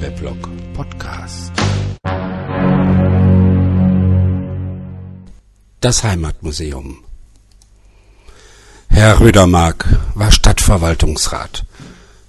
Weblog Podcast. Das Heimatmuseum. Herr Rödermark war Stadtverwaltungsrat,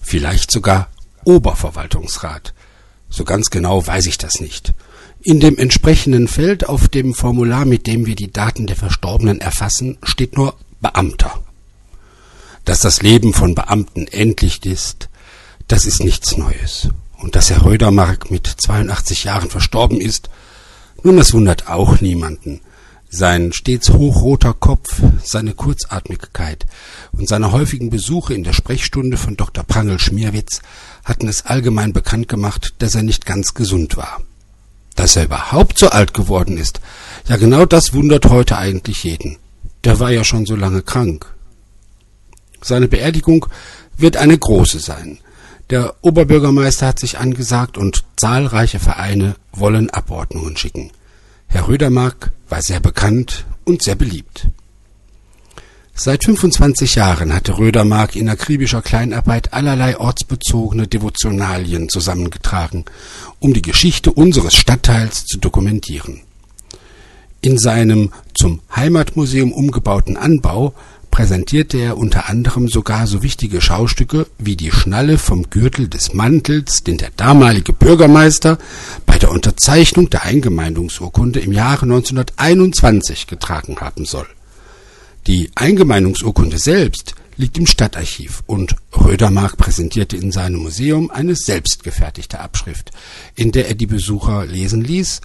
vielleicht sogar Oberverwaltungsrat. So ganz genau weiß ich das nicht. In dem entsprechenden Feld auf dem Formular, mit dem wir die Daten der Verstorbenen erfassen, steht nur Beamter. Dass das Leben von Beamten endlich ist, das ist nichts Neues. Und dass Herr Rödermark mit 82 Jahren verstorben ist, nun, das wundert auch niemanden. Sein stets hochroter Kopf, seine Kurzatmigkeit und seine häufigen Besuche in der Sprechstunde von Dr. Prangel Schmierwitz hatten es allgemein bekannt gemacht, dass er nicht ganz gesund war. Dass er überhaupt so alt geworden ist, ja genau das wundert heute eigentlich jeden. Der war ja schon so lange krank. Seine Beerdigung wird eine große sein. Der Oberbürgermeister hat sich angesagt und zahlreiche Vereine wollen Abordnungen schicken. Herr Rödermark war sehr bekannt und sehr beliebt. Seit 25 Jahren hatte Rödermark in akribischer Kleinarbeit allerlei ortsbezogene Devotionalien zusammengetragen, um die Geschichte unseres Stadtteils zu dokumentieren. In seinem zum Heimatmuseum umgebauten Anbau präsentierte er unter anderem sogar so wichtige Schaustücke wie die Schnalle vom Gürtel des Mantels, den der damalige Bürgermeister bei der Unterzeichnung der Eingemeindungsurkunde im Jahre 1921 getragen haben soll. Die Eingemeindungsurkunde selbst liegt im Stadtarchiv und Rödermark präsentierte in seinem Museum eine selbstgefertigte Abschrift, in der er die Besucher lesen ließ,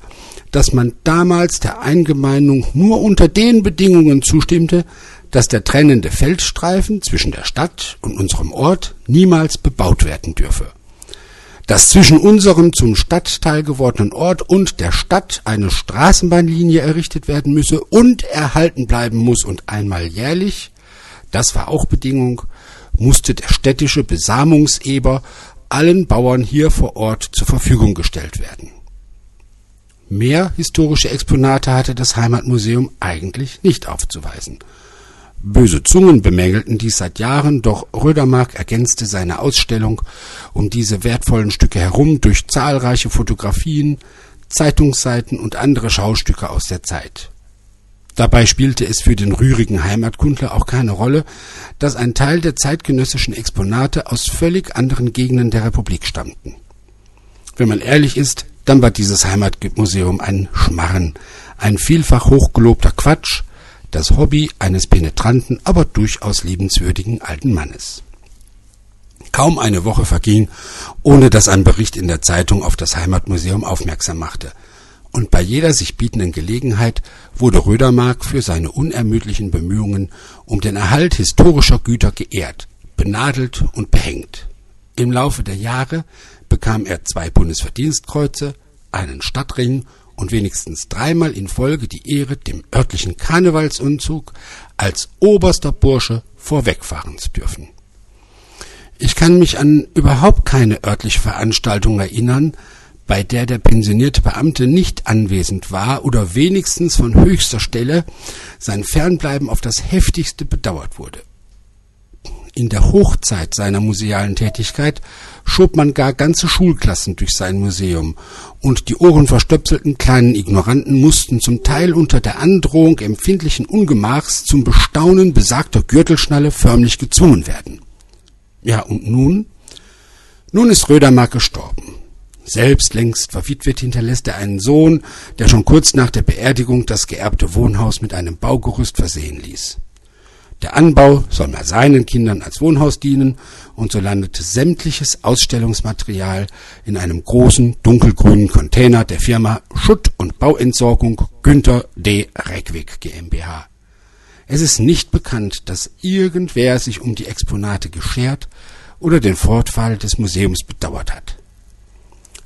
dass man damals der Eingemeindung nur unter den Bedingungen zustimmte, dass der trennende Feldstreifen zwischen der Stadt und unserem Ort niemals bebaut werden dürfe. Dass zwischen unserem zum Stadtteil gewordenen Ort und der Stadt eine Straßenbahnlinie errichtet werden müsse und erhalten bleiben muss und einmal jährlich, das war auch Bedingung, musste der städtische Besamungseber allen Bauern hier vor Ort zur Verfügung gestellt werden. Mehr historische Exponate hatte das Heimatmuseum eigentlich nicht aufzuweisen. Böse Zungen bemängelten dies seit Jahren, doch Rödermark ergänzte seine Ausstellung um diese wertvollen Stücke herum durch zahlreiche Fotografien, Zeitungsseiten und andere Schaustücke aus der Zeit. Dabei spielte es für den rührigen Heimatkundler auch keine Rolle, dass ein Teil der zeitgenössischen Exponate aus völlig anderen Gegenden der Republik stammten. Wenn man ehrlich ist, dann war dieses Heimatmuseum ein Schmarren, ein vielfach hochgelobter Quatsch, das Hobby eines penetranten, aber durchaus liebenswürdigen alten Mannes. Kaum eine Woche verging, ohne dass ein Bericht in der Zeitung auf das Heimatmuseum aufmerksam machte. Und bei jeder sich bietenden Gelegenheit wurde Rödermark für seine unermüdlichen Bemühungen um den Erhalt historischer Güter geehrt, benadelt und behängt. Im Laufe der Jahre bekam er zwei Bundesverdienstkreuze, einen Stadtring und wenigstens dreimal in Folge die Ehre, dem örtlichen Karnevalsumzug als oberster Bursche vorwegfahren zu dürfen. Ich kann mich an überhaupt keine örtliche Veranstaltung erinnern, bei der der pensionierte Beamte nicht anwesend war oder wenigstens von höchster Stelle sein Fernbleiben auf das heftigste bedauert wurde. In der Hochzeit seiner musealen Tätigkeit schob man gar ganze Schulklassen durch sein Museum, und die ohrenverstöpselten kleinen Ignoranten mussten zum Teil unter der Androhung empfindlichen Ungemachs zum Bestaunen besagter Gürtelschnalle förmlich gezwungen werden. Ja, und nun? Nun ist Rödermark gestorben. Selbst längst verwitwet hinterlässt er einen Sohn, der schon kurz nach der Beerdigung das geerbte Wohnhaus mit einem Baugerüst versehen ließ. Der Anbau soll mal seinen Kindern als Wohnhaus dienen und so landete sämtliches Ausstellungsmaterial in einem großen dunkelgrünen Container der Firma Schutt- und Bauentsorgung Günther D. Reckwig GmbH. Es ist nicht bekannt, dass irgendwer sich um die Exponate geschert oder den Fortfall des Museums bedauert hat.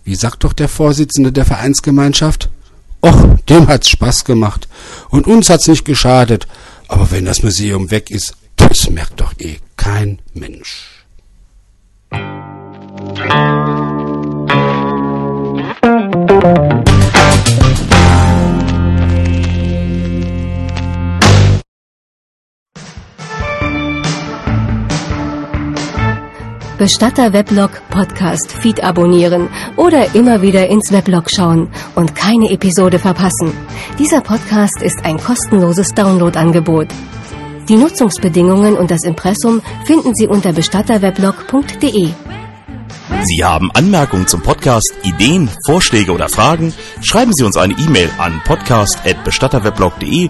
Wie sagt doch der Vorsitzende der Vereinsgemeinschaft? Och, dem hat's Spaß gemacht und uns hat's nicht geschadet, aber wenn das Museum weg ist, das merkt doch eh kein Mensch. Bestatter Weblog Podcast Feed abonnieren oder immer wieder ins Weblog schauen und keine Episode verpassen. Dieser Podcast ist ein kostenloses Downloadangebot. Die Nutzungsbedingungen und das Impressum finden Sie unter bestatterweblog.de. Sie haben Anmerkungen zum Podcast, Ideen, Vorschläge oder Fragen? Schreiben Sie uns eine E-Mail an podcast@bestatterweblog.de